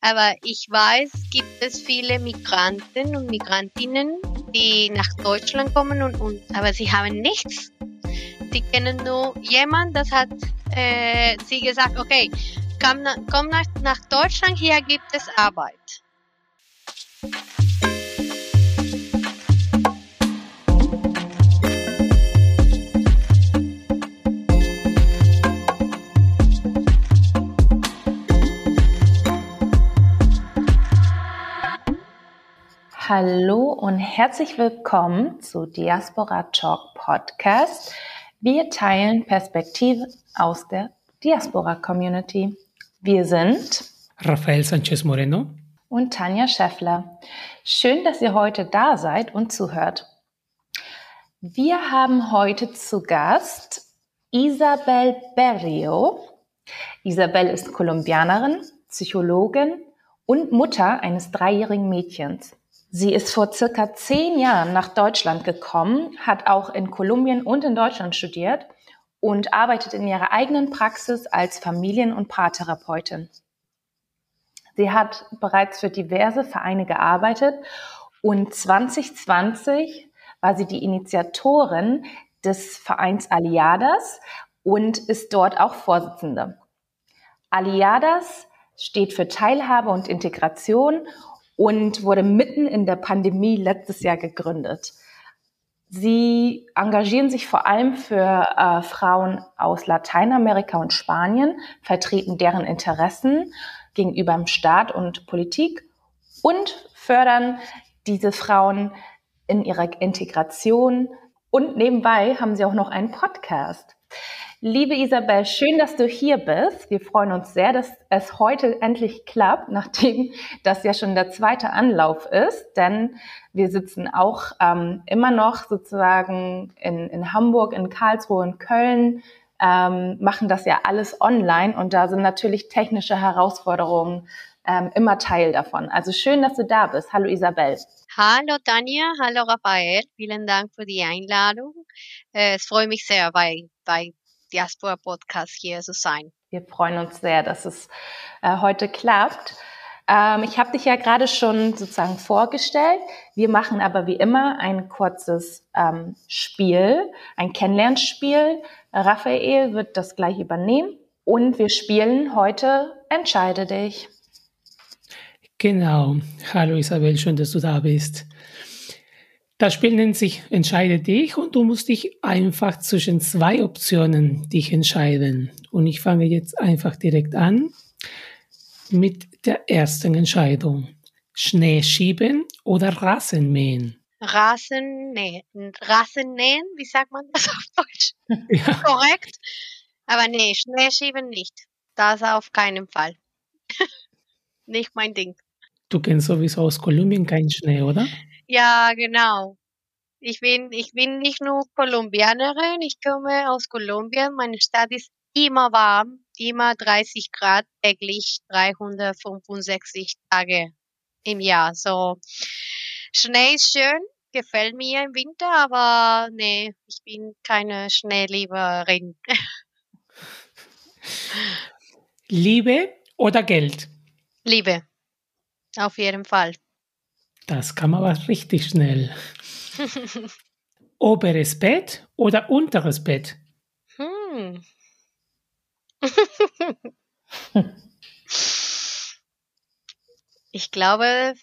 Aber ich weiß, gibt es viele Migranten und Migrantinnen, die nach Deutschland kommen und, und aber sie haben nichts. Sie kennen nur jemand, das hat äh, sie gesagt, okay, komm, komm nach, nach Deutschland, hier gibt es Arbeit. Hallo und herzlich willkommen zu Diaspora Talk Podcast. Wir teilen Perspektiven aus der Diaspora Community. Wir sind Rafael Sanchez Moreno und Tanja Scheffler. Schön, dass ihr heute da seid und zuhört. Wir haben heute zu Gast Isabel Berrio. Isabel ist Kolumbianerin, Psychologin und Mutter eines dreijährigen Mädchens. Sie ist vor circa zehn Jahren nach Deutschland gekommen, hat auch in Kolumbien und in Deutschland studiert und arbeitet in ihrer eigenen Praxis als Familien- und Paartherapeutin. Sie hat bereits für diverse Vereine gearbeitet und 2020 war sie die Initiatorin des Vereins Aliadas und ist dort auch Vorsitzende. Aliadas steht für Teilhabe und Integration und wurde mitten in der Pandemie letztes Jahr gegründet. Sie engagieren sich vor allem für äh, Frauen aus Lateinamerika und Spanien, vertreten deren Interessen gegenüber dem Staat und Politik und fördern diese Frauen in ihrer Integration. Und nebenbei haben sie auch noch einen Podcast. Liebe Isabel, schön, dass du hier bist. Wir freuen uns sehr, dass es heute endlich klappt, nachdem das ja schon der zweite Anlauf ist. Denn wir sitzen auch ähm, immer noch sozusagen in, in Hamburg, in Karlsruhe, in Köln, ähm, machen das ja alles online und da sind natürlich technische Herausforderungen ähm, immer Teil davon. Also schön, dass du da bist. Hallo Isabel. Hallo Tanja, hallo Raphael, vielen Dank für die Einladung. Äh, es freut mich sehr, bei, bei Diaspora Podcast hier zu sein. Wir freuen uns sehr, dass es äh, heute klappt. Ähm, ich habe dich ja gerade schon sozusagen vorgestellt. Wir machen aber wie immer ein kurzes ähm, Spiel, ein Kennenlernspiel. Raphael wird das gleich übernehmen und wir spielen heute Entscheide dich. Genau. Hallo Isabel, schön, dass du da bist. Das Spiel nennt sich Entscheide dich und du musst dich einfach zwischen zwei Optionen dich entscheiden. Und ich fange jetzt einfach direkt an mit der ersten Entscheidung. Schnee schieben oder Rasen mähen? Rasen nähen. Rasen nähen, wie sagt man das auf Deutsch? Ja. Korrekt. Aber nee, Schnee schieben nicht. Das auf keinen Fall. nicht mein Ding. Du kennst sowieso aus Kolumbien keinen Schnee, oder? Ja, genau. Ich bin, ich bin nicht nur Kolumbianerin, ich komme aus Kolumbien. Meine Stadt ist immer warm, immer 30 Grad täglich, 365 Tage im Jahr. So, Schnee ist schön, gefällt mir im Winter, aber nee, ich bin keine Schneelieberin. Liebe oder Geld? Liebe. Auf jeden Fall. Das kann man aber richtig schnell. Oberes Bett oder unteres Bett? Hm. ich glaube,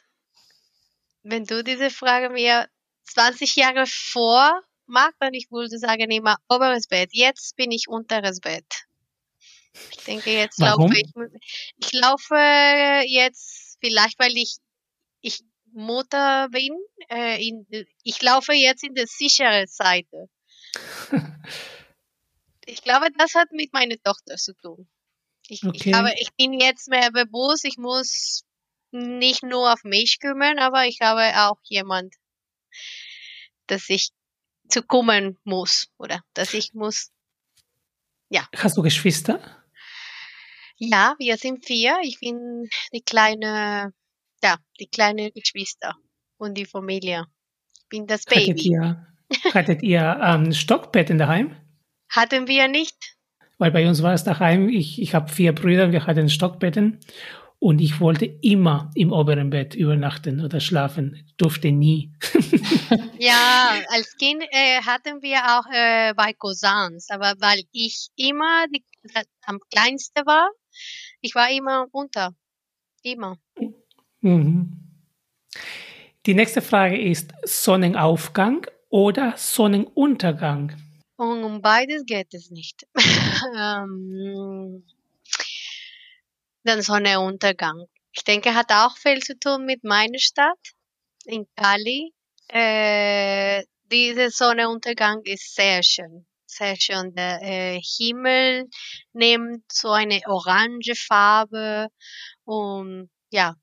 wenn du diese Frage mir 20 Jahre vor machst, dann ich würde sagen immer oberes Bett. Jetzt bin ich unteres Bett. Ich denke, jetzt Warum? laufe ich, ich laufe jetzt vielleicht, weil ich, ich Mutter bin. Äh, in, ich laufe jetzt in der sicheren Seite. ich glaube, das hat mit meiner Tochter zu tun. Ich, okay. ich, glaube, ich bin jetzt mehr bewusst, ich muss nicht nur auf mich kümmern, aber ich habe auch jemand, dass ich zu kümmern muss oder dass ich muss. Ja. Hast du Geschwister? Ja, wir sind vier. Ich bin die kleine ja, die kleinen Geschwister und die Familie. Ich bin das Baby. Hattet ihr, hattet ihr ähm, Stockbetten daheim? Hatten wir nicht. Weil bei uns war es daheim, ich, ich habe vier Brüder, wir hatten Stockbetten und ich wollte immer im oberen Bett übernachten oder schlafen, durfte nie. ja, als Kind äh, hatten wir auch äh, bei Cousins, aber weil ich immer die, am kleinsten war, ich war immer unter, immer. Mhm. Die nächste Frage ist Sonnenaufgang oder Sonnenuntergang? Um beides geht es nicht. ähm, den Sonnenuntergang. Ich denke, hat auch viel zu tun mit meiner Stadt in Cali. Äh, dieser Sonnenuntergang ist sehr schön. Sehr schön. Der äh, Himmel nimmt so eine orange Farbe und ja,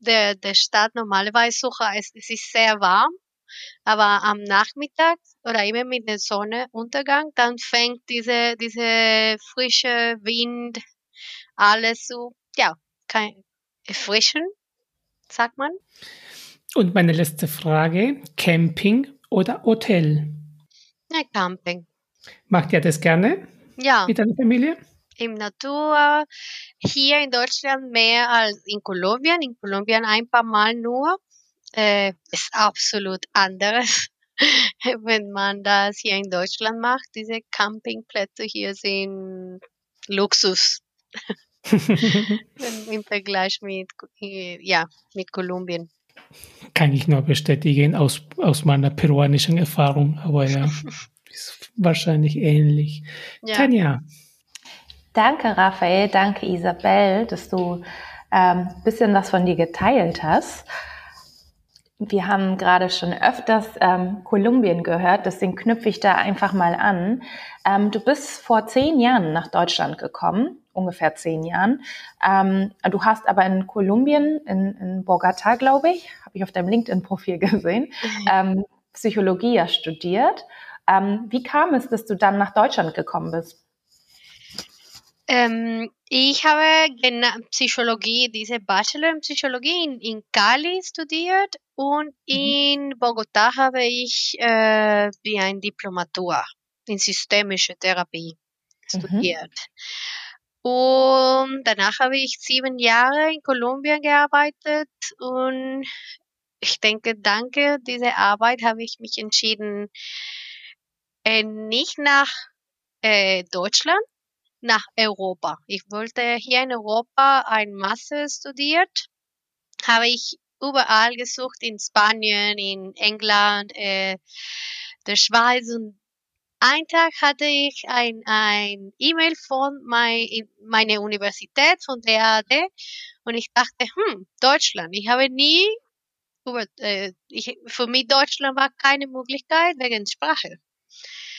der, der Stadt normalerweise suche es, es ist sehr warm, aber am Nachmittag oder immer mit dem Sonnenuntergang, dann fängt diese, diese frische Wind, alles so ja, kann erfrischen, sagt man. Und meine letzte Frage, Camping oder Hotel? Ja, Camping. Macht ihr das gerne? Ja. Mit deiner Familie? Im Natur, hier in Deutschland mehr als in Kolumbien. In Kolumbien ein paar Mal nur. Äh, ist absolut anderes, wenn man das hier in Deutschland macht. Diese Campingplätze hier sind Luxus. Im Vergleich mit, ja, mit Kolumbien. Kann ich nur bestätigen aus, aus meiner peruanischen Erfahrung, aber ja, ist wahrscheinlich ähnlich. Ja. Tanja. Danke, Raphael, danke, Isabel, dass du ein ähm, bisschen was von dir geteilt hast. Wir haben gerade schon öfters ähm, Kolumbien gehört, deswegen knüpfe ich da einfach mal an. Ähm, du bist vor zehn Jahren nach Deutschland gekommen ungefähr zehn Jahren. Ähm, du hast aber in Kolumbien, in, in Bogota, glaube ich, habe ich auf deinem LinkedIn-Profil gesehen, mhm. Psychologie studiert. Ähm, wie kam es, dass du dann nach Deutschland gekommen bist? Ähm, ich habe Psychologie, diese Bachelor in Psychologie in, in Cali studiert und mhm. in Bogota habe ich äh, wie ein Diplomatur in systemische Therapie mhm. studiert. Mhm. Und danach habe ich sieben Jahre in Kolumbien gearbeitet und ich denke, danke dieser Arbeit habe ich mich entschieden, äh, nicht nach äh, Deutschland, nach Europa. Ich wollte hier in Europa ein Master studiert, habe ich überall gesucht, in Spanien, in England, äh, der Schweiz und ein Tag hatte ich ein, ein E-Mail von mein, meiner Universität, von der AD, und ich dachte, hm, Deutschland. Ich habe nie über, äh, ich, für mich Deutschland war keine Möglichkeit wegen Sprache.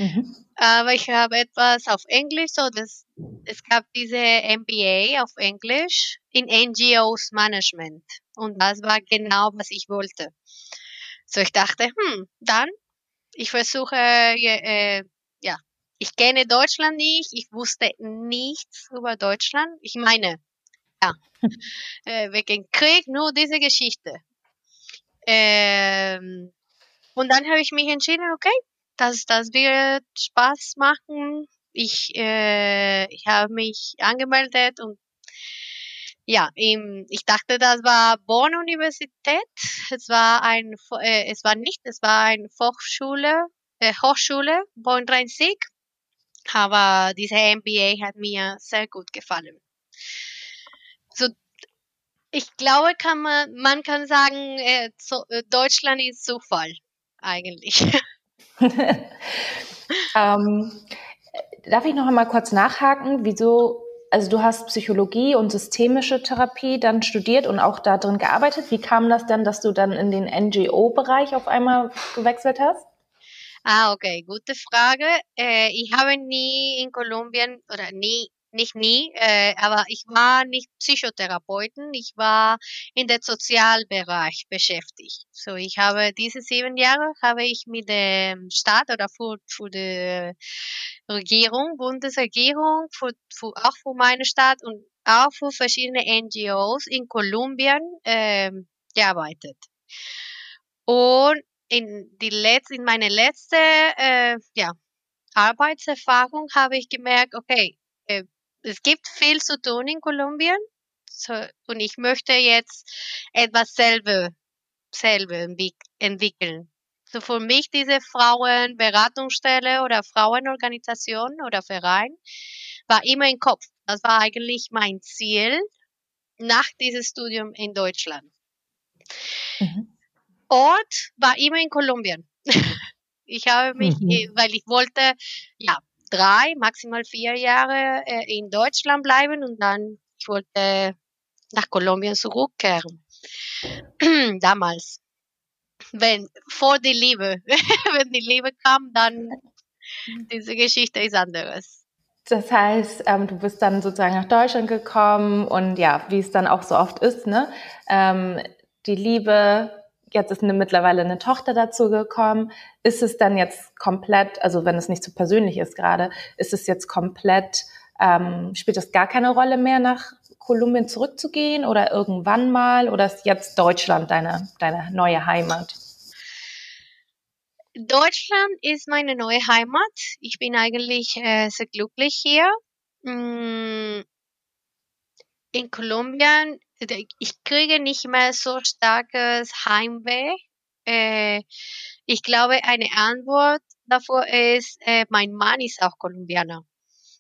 Mhm. Aber ich habe etwas auf Englisch, so das, es gab diese MBA auf Englisch in NGOs Management. Und das war genau, was ich wollte. So ich dachte, hm, dann ich versuche, äh, ja, ich kenne Deutschland nicht, ich wusste nichts über Deutschland. Ich meine, ja, äh, wegen Krieg nur diese Geschichte. Ähm, und dann habe ich mich entschieden, okay, das, das wird Spaß machen. Ich, äh, ich habe mich angemeldet und ja, im, ich dachte, das war Bonn Universität. Es war ein, äh, es war nicht, es war eine Hochschule, äh, Hochschule Bonn Rhein-Sieg. Aber diese MBA hat mir sehr gut gefallen. So, ich glaube, kann man, man kann sagen, äh, so, äh, Deutschland ist Zufall eigentlich. ähm, darf ich noch einmal kurz nachhaken, wieso also du hast Psychologie und systemische Therapie dann studiert und auch da drin gearbeitet. Wie kam das denn, dass du dann in den NGO-Bereich auf einmal gewechselt hast? Ah, okay, gute Frage. Äh, ich habe nie in Kolumbien oder nie nicht nie, äh, aber ich war nicht Psychotherapeutin, ich war in der Sozialbereich beschäftigt. So, ich habe diese sieben Jahre habe ich mit dem Staat oder für, für die Regierung, Bundesregierung, für, für, auch für meine Stadt und auch für verschiedene NGOs in Kolumbien äh, gearbeitet. Und in die letzte, in meine letzte äh, ja, Arbeitserfahrung habe ich gemerkt, okay, äh, es gibt viel zu tun in Kolumbien. So, und ich möchte jetzt etwas selber, selber entwickeln. So für mich diese Frauenberatungsstelle oder Frauenorganisation oder Verein war immer im Kopf. Das war eigentlich mein Ziel nach diesem Studium in Deutschland. Mhm. Ort war immer in Kolumbien. ich habe mich, mhm. weil ich wollte, ja, drei, maximal vier Jahre äh, in Deutschland bleiben und dann ich wollte nach Kolumbien zurückkehren. Damals. Wenn, vor die Liebe. Wenn die Liebe kam, dann diese Geschichte ist anderes. Das heißt, ähm, du bist dann sozusagen nach Deutschland gekommen und ja, wie es dann auch so oft ist, ne? Ähm, die Liebe jetzt ist eine, mittlerweile eine Tochter dazu gekommen. Ist es dann jetzt komplett, also wenn es nicht so persönlich ist gerade, ist es jetzt komplett, ähm, spielt es gar keine Rolle mehr, nach Kolumbien zurückzugehen oder irgendwann mal? Oder ist jetzt Deutschland deine, deine neue Heimat? Deutschland ist meine neue Heimat. Ich bin eigentlich äh, sehr glücklich hier. Mm, in Kolumbien ich kriege nicht mehr so starkes Heimweh. Äh, ich glaube, eine Antwort davor ist, äh, mein Mann ist auch Kolumbianer.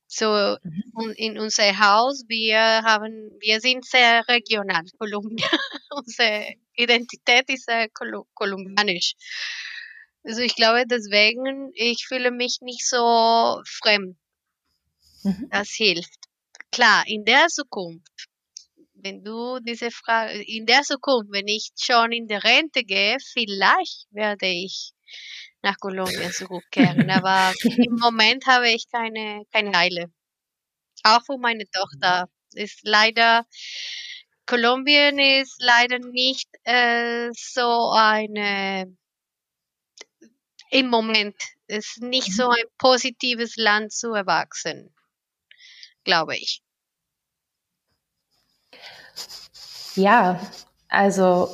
So mhm. in unser Haus, wir haben, wir sind sehr regional, Kolumbien. Unsere Identität ist sehr kolumbianisch. Also ich glaube deswegen, ich fühle mich nicht so fremd. Mhm. Das hilft. Klar, in der Zukunft wenn du diese Frage, in der Zukunft, wenn ich schon in der Rente gehe, vielleicht werde ich nach Kolumbien zurückkehren. Aber im Moment habe ich keine, keine Eile. Auch für meine Tochter ist leider, Kolumbien ist leider nicht äh, so eine, im Moment ist nicht so ein positives Land zu erwachsen, glaube ich. Ja, also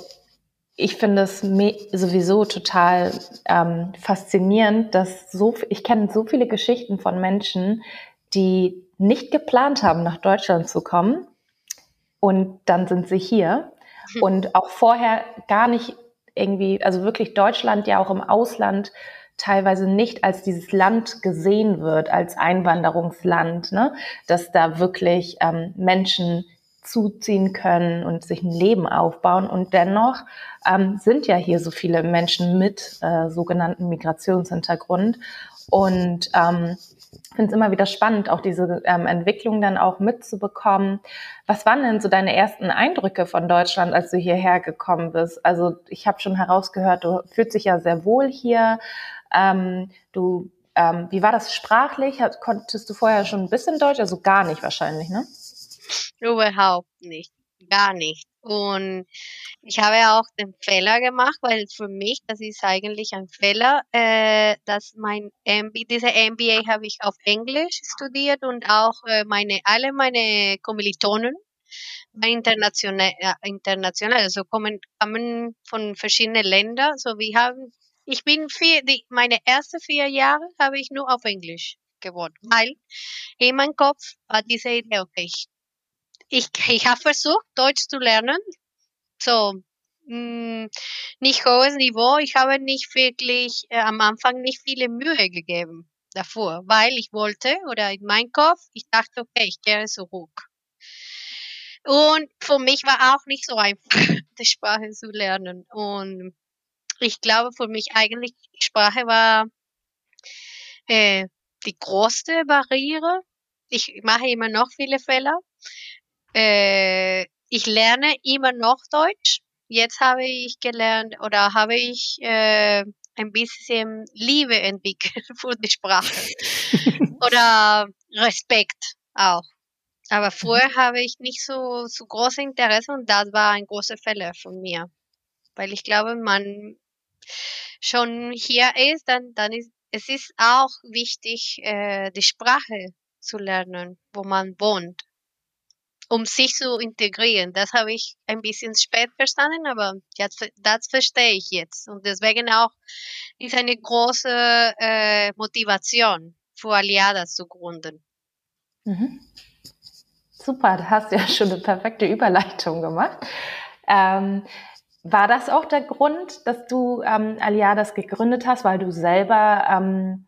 ich finde es sowieso total ähm, faszinierend, dass so ich kenne so viele Geschichten von Menschen, die nicht geplant haben, nach Deutschland zu kommen und dann sind sie hier hm. und auch vorher gar nicht irgendwie, also wirklich Deutschland ja auch im Ausland teilweise nicht als dieses Land gesehen wird, als Einwanderungsland, ne? dass da wirklich ähm, Menschen zuziehen können und sich ein Leben aufbauen. Und dennoch ähm, sind ja hier so viele Menschen mit äh, sogenannten Migrationshintergrund. Und ähm, finde es immer wieder spannend, auch diese ähm, Entwicklung dann auch mitzubekommen. Was waren denn so deine ersten Eindrücke von Deutschland, als du hierher gekommen bist? Also ich habe schon herausgehört, du fühlst dich ja sehr wohl hier. Ähm, du, ähm, wie war das sprachlich? Konntest du vorher schon ein bisschen Deutsch? Also gar nicht wahrscheinlich, ne? Überhaupt nicht. Gar nicht. Und ich habe auch den Fehler gemacht, weil für mich, das ist eigentlich ein Fehler, äh, dass mein MBA, diese MBA habe ich auf Englisch studiert und auch äh, meine, alle meine Kommilitonen international, international, also kommen, kommen von verschiedenen Ländern, so wir haben, ich bin vier, die, meine ersten vier Jahre habe ich nur auf Englisch gewohnt, weil in meinem Kopf war diese Idee, okay, ich ich, ich habe versucht, Deutsch zu lernen. So, mh, mm, nicht hohes Niveau. Ich habe nicht wirklich äh, am Anfang nicht viele Mühe gegeben davor, weil ich wollte oder in meinem Kopf, ich dachte, okay, ich kehre zurück. Und für mich war auch nicht so einfach, die Sprache zu lernen. Und ich glaube, für mich eigentlich, Sprache war äh, die größte Barriere. Ich mache immer noch viele Fehler, äh, ich lerne immer noch Deutsch. Jetzt habe ich gelernt oder habe ich äh, ein bisschen Liebe entwickelt für die Sprache oder Respekt auch. Aber vorher habe ich nicht so, so große Interesse und das war ein großer Fehler von mir. Weil ich glaube, man schon hier ist, dann, dann ist es ist auch wichtig, äh, die Sprache zu lernen, wo man wohnt um sich zu integrieren. Das habe ich ein bisschen spät verstanden, aber jetzt, das verstehe ich jetzt. Und deswegen auch ist eine große äh, Motivation für Aliadas zu gründen. Mhm. super, da hast du ja schon eine perfekte Überleitung gemacht. Ähm, war das auch der Grund, dass du ähm, Aliadas gegründet hast, weil du selber ähm,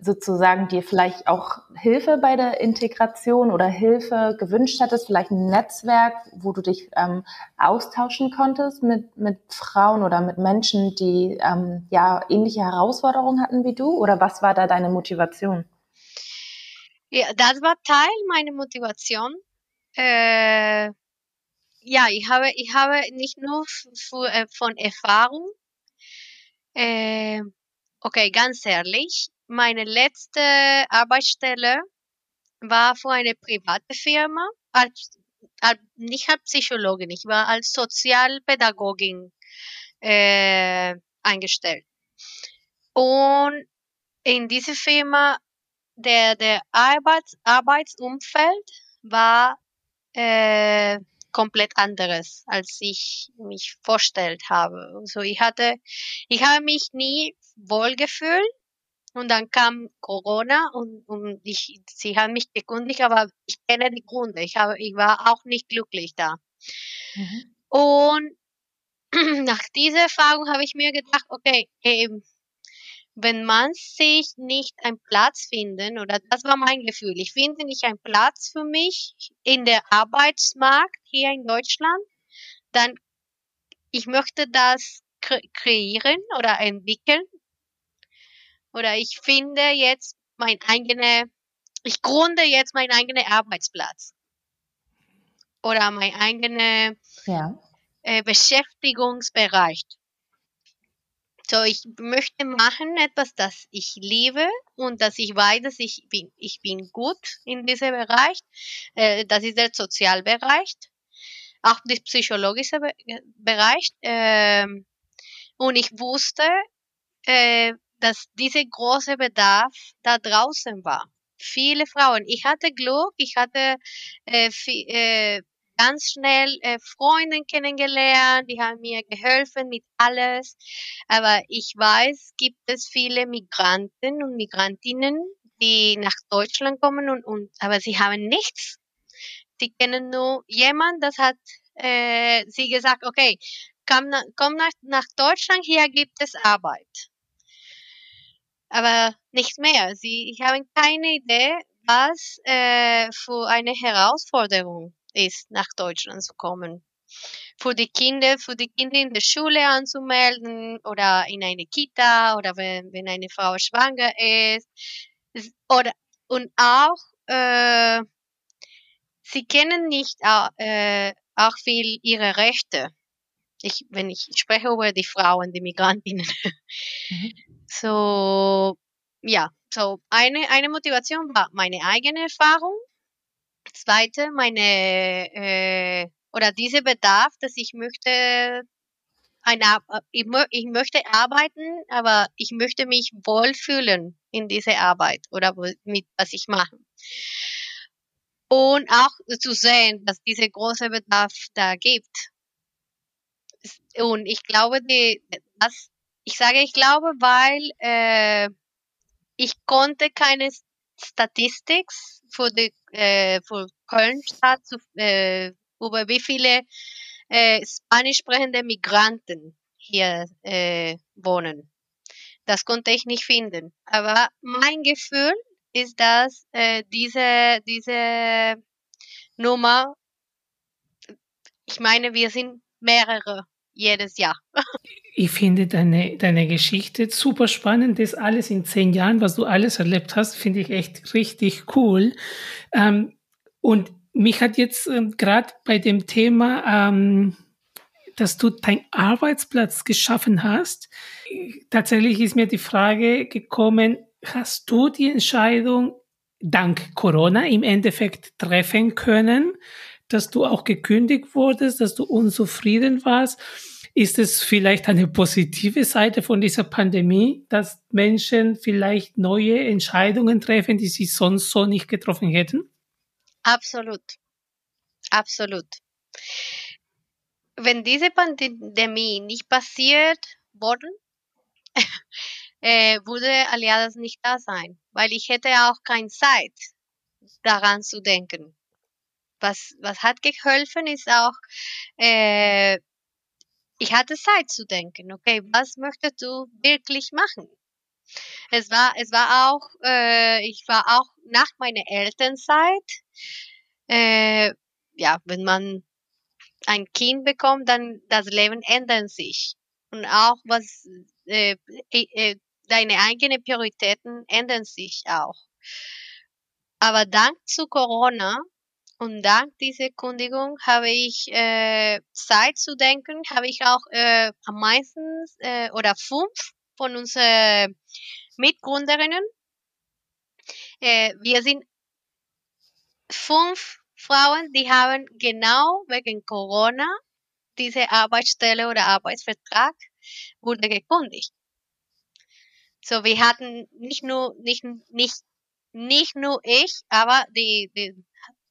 sozusagen dir vielleicht auch Hilfe bei der Integration oder Hilfe gewünscht hattest, vielleicht ein Netzwerk, wo du dich ähm, austauschen konntest mit, mit Frauen oder mit Menschen, die ähm, ja ähnliche Herausforderungen hatten wie du? Oder was war da deine Motivation? Ja, das war Teil meiner Motivation. Äh, ja, ich habe, ich habe nicht nur für, äh, von Erfahrung, äh, okay, ganz ehrlich, meine letzte Arbeitsstelle war für eine private Firma, als, als nicht als Psychologin, ich war als Sozialpädagogin äh, eingestellt. Und in dieser Firma, der, der Arbeits, Arbeitsumfeld war äh, komplett anderes, als ich mich vorstellt habe. Also ich hatte, ich habe mich nie wohlgefühlt und dann kam Corona und, und ich, sie haben mich gekundigt, aber ich kenne die Gründe. Ich, habe, ich war auch nicht glücklich da. Mhm. Und nach dieser Erfahrung habe ich mir gedacht, okay, ähm, wenn man sich nicht einen Platz finden, oder das war mein Gefühl, ich finde nicht einen Platz für mich in der Arbeitsmarkt hier in Deutschland, dann ich möchte das kreieren oder entwickeln oder ich finde jetzt mein eigene, ich gründe jetzt meinen eigenen Arbeitsplatz oder mein eigene ja. äh, Beschäftigungsbereich. So, ich möchte machen etwas, das ich liebe und dass ich weiß, dass ich bin, ich bin gut in diesem Bereich. Äh, das ist der Sozialbereich, auch der psychologische Be Bereich. Äh, und ich wusste, äh, dass dieser große Bedarf da draußen war. Viele Frauen. Ich hatte Glück, ich hatte äh, viel, äh, ganz schnell äh, Freunde kennengelernt, die haben mir geholfen mit alles. Aber ich weiß, gibt es viele Migranten und Migrantinnen, die nach Deutschland kommen und, und aber sie haben nichts. Die kennen nur jemand, das hat äh, sie gesagt, okay, komm, komm nach, nach Deutschland, hier gibt es Arbeit aber nicht mehr. Sie haben keine Idee, was äh, für eine Herausforderung ist, nach Deutschland zu kommen. Für die Kinder, für die Kinder in der Schule anzumelden oder in eine Kita oder wenn, wenn eine Frau schwanger ist. Oder, und auch, äh, sie kennen nicht äh, auch viel ihre Rechte. Ich, wenn ich spreche über die Frauen, die Migrantinnen. Mhm. So, ja, so eine, eine Motivation war meine eigene Erfahrung. Zweite, meine, äh, oder dieser Bedarf, dass ich möchte, eine, ich, ich möchte arbeiten, aber ich möchte mich wohlfühlen in dieser Arbeit oder mit was ich mache. Und auch zu sehen, dass dieser große Bedarf da gibt. Und ich glaube, die, das ich sage, ich glaube, weil äh, ich konnte keine Statistik für die äh, für Köln-Stadt äh, über wie viele äh, spanisch sprechende Migranten hier äh, wohnen. Das konnte ich nicht finden. Aber mein Gefühl ist, dass äh, diese, diese Nummer, ich meine, wir sind mehrere jedes Jahr. Ich finde deine, deine Geschichte super spannend. Das alles in zehn Jahren, was du alles erlebt hast, finde ich echt richtig cool. Ähm, und mich hat jetzt ähm, gerade bei dem Thema, ähm, dass du deinen Arbeitsplatz geschaffen hast, tatsächlich ist mir die Frage gekommen, hast du die Entscheidung dank Corona im Endeffekt treffen können, dass du auch gekündigt wurdest, dass du unzufrieden warst? Ist es vielleicht eine positive Seite von dieser Pandemie, dass Menschen vielleicht neue Entscheidungen treffen, die sie sonst so nicht getroffen hätten? Absolut. Absolut. Wenn diese Pandemie nicht passiert worden, äh, würde Aliadas nicht da sein, weil ich hätte auch keine Zeit daran zu denken. was, was hat geholfen, ist auch, äh, ich hatte Zeit zu denken, okay, was möchtest du wirklich machen? Es war, es war auch, äh, ich war auch nach meiner Elternzeit, äh, ja, wenn man ein Kind bekommt, dann das Leben ändert sich. Und auch was, äh, äh, deine eigenen Prioritäten ändern sich auch. Aber dank zu Corona und dank dieser Kundigung habe ich äh, Zeit zu denken, habe ich auch äh, am meisten äh, oder fünf von unseren Mitgründerinnen. Äh, wir sind fünf Frauen, die haben genau wegen Corona diese Arbeitsstelle oder Arbeitsvertrag wurde gekündigt. So, wir hatten nicht nur, nicht, nicht, nicht nur ich, aber die, die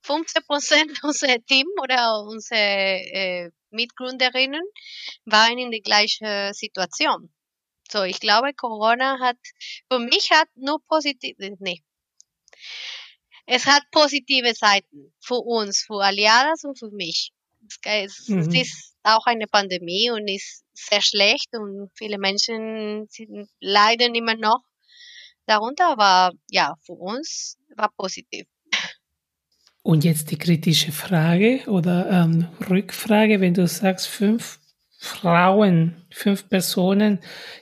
15 Prozent unserer Team oder unsere äh, Mitgründerinnen waren in der gleichen Situation. So, ich glaube, Corona hat, für mich hat nur positive, nee. Es hat positive Seiten für uns, für Aliadas und für mich. Es, mhm. ist auch eine Pandemie und ist sehr schlecht und viele Menschen sind, leiden immer noch darunter, aber ja, für uns war positiv. Und jetzt die kritische Frage oder ähm, Rückfrage, wenn du sagst, fünf Frauen, fünf Personen,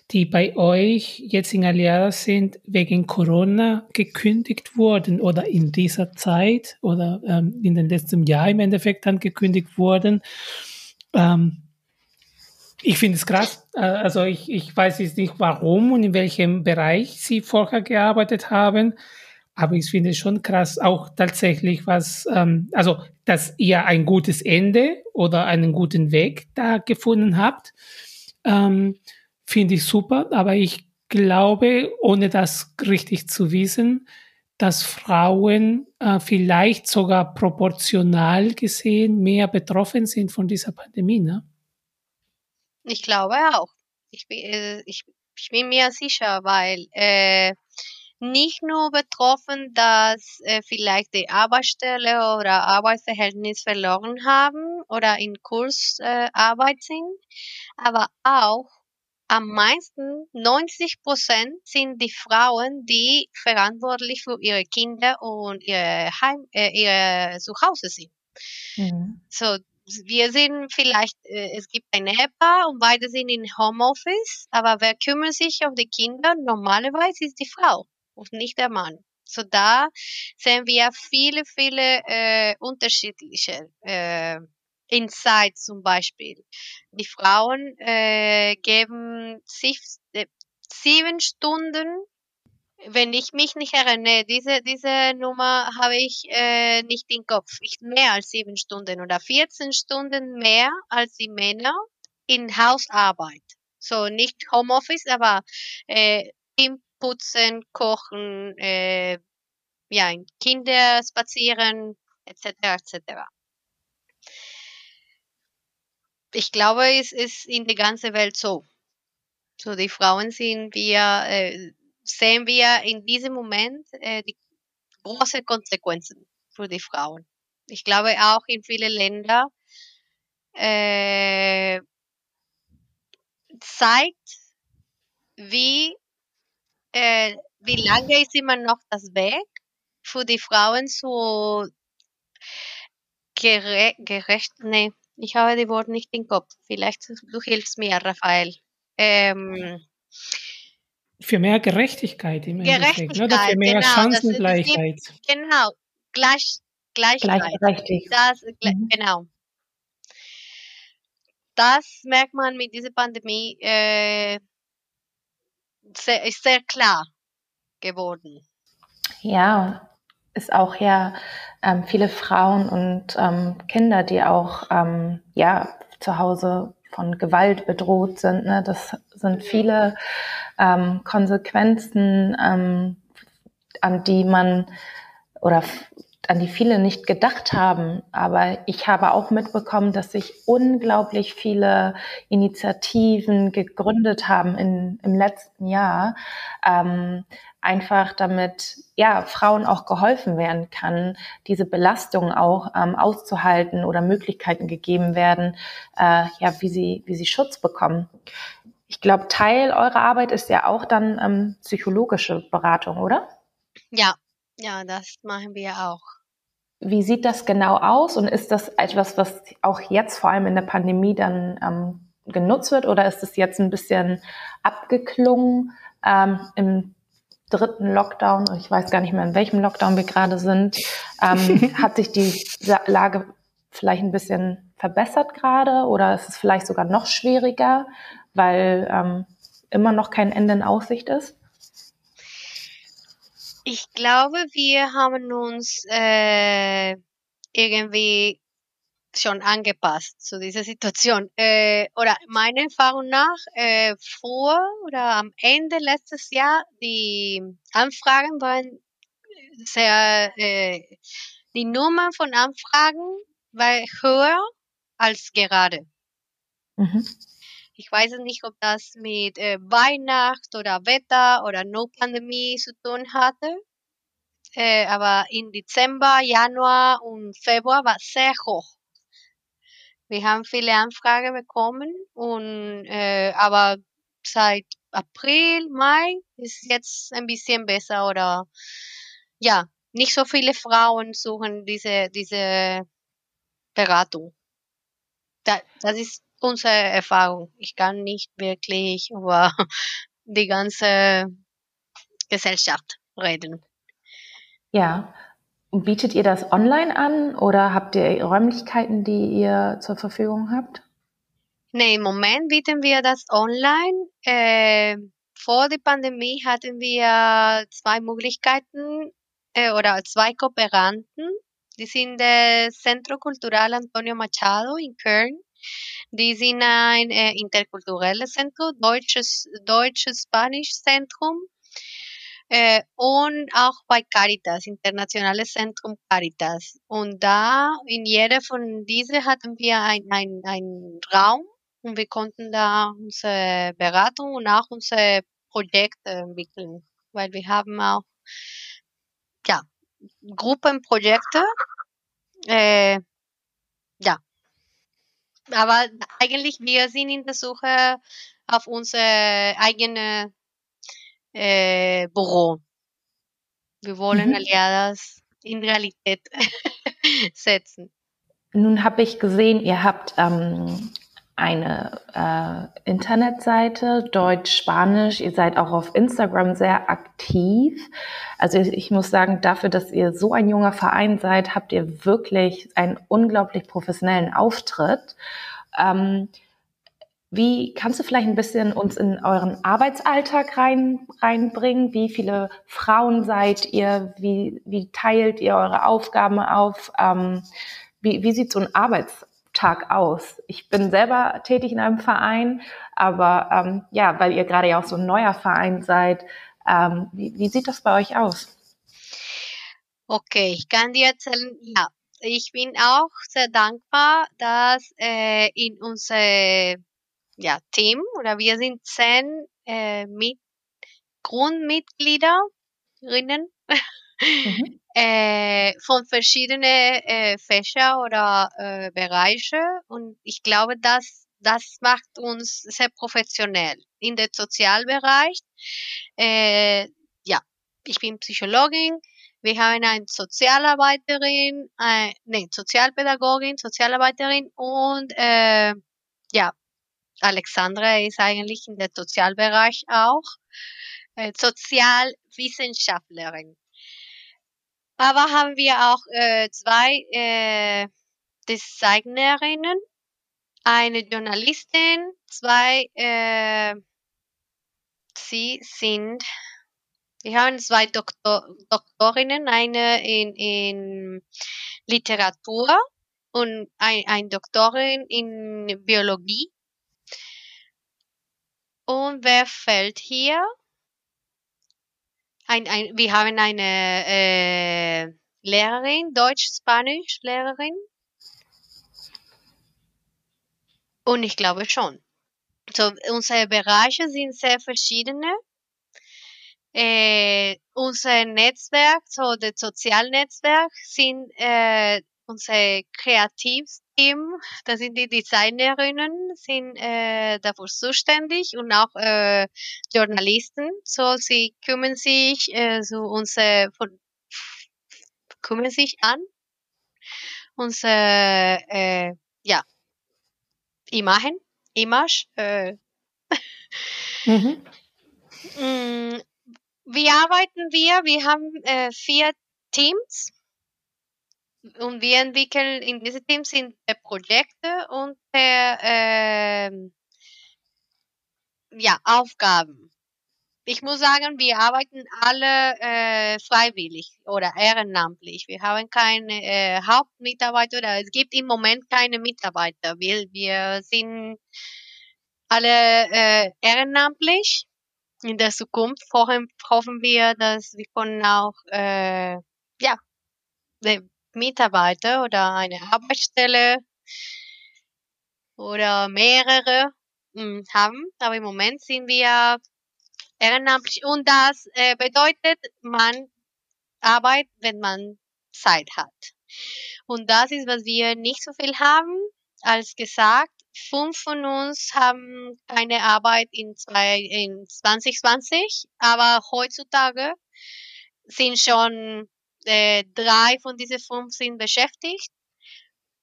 die bei euch jetzt in Aliada sind, wegen Corona gekündigt wurden oder in dieser Zeit oder ähm, in den letzten Jahr im Endeffekt dann gekündigt wurden. Ähm, ich finde es krass. Äh, also ich, ich weiß jetzt nicht warum und in welchem Bereich sie vorher gearbeitet haben. Aber ich finde es schon krass, auch tatsächlich was, ähm, also, dass ihr ein gutes Ende oder einen guten Weg da gefunden habt, ähm, finde ich super. Aber ich glaube, ohne das richtig zu wissen, dass Frauen äh, vielleicht sogar proportional gesehen mehr betroffen sind von dieser Pandemie. Ne? Ich glaube auch. Ich bin, äh, ich, ich bin mir sicher, weil äh, nicht nur betroffen, dass äh, vielleicht die Arbeitsstelle oder Arbeitsverhältnis verloren haben oder in Kursarbeit äh, sind, aber auch am meisten 90 Prozent sind die Frauen, die verantwortlich für ihre Kinder und ihre Heim, äh, ihre Zuhause sind. Mhm. So, wir sind vielleicht, äh, es gibt ein Ehepaar und beide sind in Homeoffice, aber wer kümmert sich um die Kinder? Normalerweise ist die Frau und nicht der Mann. So da sehen wir viele, viele äh, unterschiedliche äh, Insights zum Beispiel. Die Frauen äh, geben sich äh, sieben Stunden, wenn ich mich nicht erinnere, diese, diese Nummer habe ich äh, nicht im Kopf. Ich mehr als sieben Stunden oder 14 Stunden mehr als die Männer in Hausarbeit. So nicht Homeoffice, aber äh, im putzen, kochen, äh, ja, Kinder spazieren, etc. etc. Ich glaube, es ist in der ganzen Welt so. So die Frauen sind wir, äh, sehen wir in diesem Moment äh, die großen Konsequenzen für die Frauen. Ich glaube auch in vielen Ländern äh, zeigt, wie äh, wie lange ist immer noch das Weg für die Frauen so gere gerecht? Nee, ich habe die Worte nicht im Kopf. Vielleicht du hilfst mir, Raphael. Ähm, für mehr Gerechtigkeit im Gerechtigkeit, Endeffekt, ne? für mehr genau, Chancengleichheit. Gibt, genau, gleich, Gleichheit. Das, mhm. Genau. Das merkt man mit dieser Pandemie äh, sehr, ist sehr klar geworden. Ja, ist auch ja ähm, viele Frauen und ähm, Kinder, die auch ähm, ja zu Hause von Gewalt bedroht sind. Ne? Das sind viele ähm, Konsequenzen, ähm, an die man oder an die viele nicht gedacht haben. Aber ich habe auch mitbekommen, dass sich unglaublich viele Initiativen gegründet haben in, im letzten Jahr, ähm, einfach damit ja Frauen auch geholfen werden kann, diese Belastung auch ähm, auszuhalten oder Möglichkeiten gegeben werden, äh, ja wie sie wie sie Schutz bekommen. Ich glaube, Teil eurer Arbeit ist ja auch dann ähm, psychologische Beratung, oder? Ja, ja, das machen wir auch. Wie sieht das genau aus und ist das etwas, was auch jetzt vor allem in der Pandemie dann ähm, genutzt wird oder ist es jetzt ein bisschen abgeklungen ähm, im dritten Lockdown? Ich weiß gar nicht mehr, in welchem Lockdown wir gerade sind. Ähm, hat sich die Lage vielleicht ein bisschen verbessert gerade oder ist es vielleicht sogar noch schwieriger, weil ähm, immer noch kein Ende in Aussicht ist? Ich glaube, wir haben uns äh, irgendwie schon angepasst zu dieser Situation. Äh, oder meiner Erfahrung nach, äh, vor oder am Ende letztes Jahr, die Anfragen waren sehr, äh, die Nummer von Anfragen war höher als gerade. Mhm. Ich weiß nicht, ob das mit äh, Weihnacht oder Wetter oder No-Pandemie zu tun hatte. Äh, aber im Dezember, Januar und Februar war sehr hoch. Wir haben viele Anfragen bekommen und äh, aber seit April, Mai ist jetzt ein bisschen besser oder ja, nicht so viele Frauen suchen diese diese Beratung. Da, das ist unsere Erfahrung. Ich kann nicht wirklich über die ganze Gesellschaft reden. Ja. Und bietet ihr das online an oder habt ihr Räumlichkeiten, die ihr zur Verfügung habt? Nee, im Moment bieten wir das online. Äh, vor der Pandemie hatten wir zwei Möglichkeiten äh, oder zwei Kooperanten. Die sind der Centro Cultural Antonio Machado in Köln die sind ein äh, interkulturelles Zentrum, deutsches, deutsches Spanisch Zentrum äh, und auch bei Caritas, Internationales Zentrum Caritas. Und da, in jeder von diesen hatten wir einen ein, ein Raum und wir konnten da unsere Beratung und auch unsere Projekte entwickeln, weil wir haben auch, ja, Gruppenprojekte, äh, ja, aber eigentlich, wir sind in der Suche auf unser eigenes äh, Büro. Wir wollen mhm. Aliadas in Realität setzen. Nun habe ich gesehen, ihr habt ähm, eine äh, Internetseite, Deutsch, Spanisch. Ihr seid auch auf Instagram sehr aktiv. Also ich muss sagen, dafür, dass ihr so ein junger Verein seid, habt ihr wirklich einen unglaublich professionellen Auftritt. Ähm, wie kannst du vielleicht ein bisschen uns in euren Arbeitsalltag rein, reinbringen? Wie viele Frauen seid ihr? Wie, wie teilt ihr eure Aufgaben auf? Ähm, wie, wie sieht so ein Arbeitsalltag Tag aus. Ich bin selber tätig in einem Verein, aber ähm, ja, weil ihr gerade ja auch so ein neuer Verein seid, ähm, wie, wie sieht das bei euch aus? Okay, ich kann dir erzählen, ja, ich bin auch sehr dankbar, dass äh, in unser ja, Team oder wir sind zehn äh, mit Grundmitgliederinnen mhm. äh, von verschiedenen äh, Fächer oder äh, Bereiche und ich glaube, dass das macht uns sehr professionell. In der Sozialbereich, äh, ja, ich bin Psychologin, wir haben eine Sozialarbeiterin, äh, nee, Sozialpädagogin, Sozialarbeiterin und äh, ja, Alexandra ist eigentlich in der Sozialbereich auch äh, Sozialwissenschaftlerin. Aber haben wir auch äh, zwei äh, Designerinnen, eine Journalistin, zwei, äh, sie sind, wir haben zwei Doktor, Doktorinnen, eine in, in Literatur und ein, ein Doktorin in Biologie. Und wer fällt hier? Ein, ein, wir haben eine äh, Lehrerin, Deutsch-Spanisch-Lehrerin. Und ich glaube schon. So, unsere Bereiche sind sehr verschiedene. Äh, unser Netzwerk, so das Sozialnetzwerk, sind äh, unser Kreativteam, das sind die Designerinnen, sind äh, dafür zuständig und auch äh, Journalisten. So, sie kümmern sich äh, so unser von, kümmern sich an unser äh, ja Imagen, Image. Äh. mhm. Mm, wie arbeiten wir? Wir haben äh, vier Teams und wir entwickeln in diese Teams sind Projekte und äh, ja, Aufgaben. Ich muss sagen, wir arbeiten alle äh, freiwillig oder ehrenamtlich. Wir haben keine äh, Hauptmitarbeiter oder es gibt im Moment keine Mitarbeiter. Wir, wir sind alle äh, ehrenamtlich. In der Zukunft hoffen, hoffen wir, dass wir können auch äh, ja, Mitarbeiter oder eine Arbeitsstelle oder mehrere hm, haben. Aber im Moment sind wir ehrenamtlich und das äh, bedeutet, man arbeitet, wenn man Zeit hat. Und das ist, was wir nicht so viel haben. Als gesagt, fünf von uns haben keine Arbeit in, zwei, in 2020, aber heutzutage sind schon äh, drei von diesen fünf sind beschäftigt.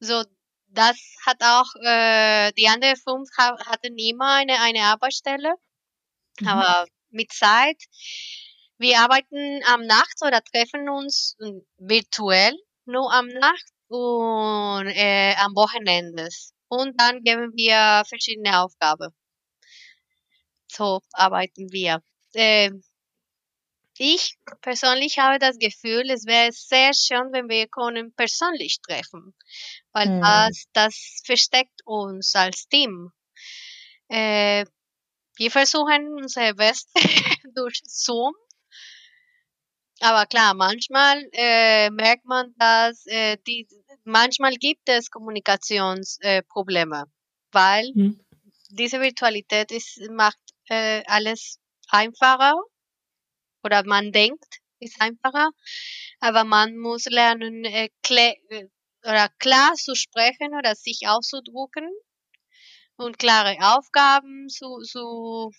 So, das hat auch, äh, die anderen fünf ha hatten immer eine, eine Arbeitsstelle. Mhm. Aber mit Zeit. Wir arbeiten am Nacht oder treffen uns virtuell nur am Nacht und äh, am Wochenende. Und dann geben wir verschiedene Aufgaben. So arbeiten wir. Äh, ich persönlich habe das Gefühl, es wäre sehr schön, wenn wir können persönlich treffen, weil hm. das, das versteckt uns als Team. Äh, wir versuchen unser Bestes durch Zoom. Aber klar, manchmal äh, merkt man, dass äh, die, manchmal gibt es Kommunikationsprobleme, weil hm. diese Virtualität ist, macht äh, alles einfacher oder man denkt, ist einfacher, aber man muss lernen, äh, klar, äh, oder klar zu sprechen oder sich auszudrucken und klare Aufgaben zu, zu,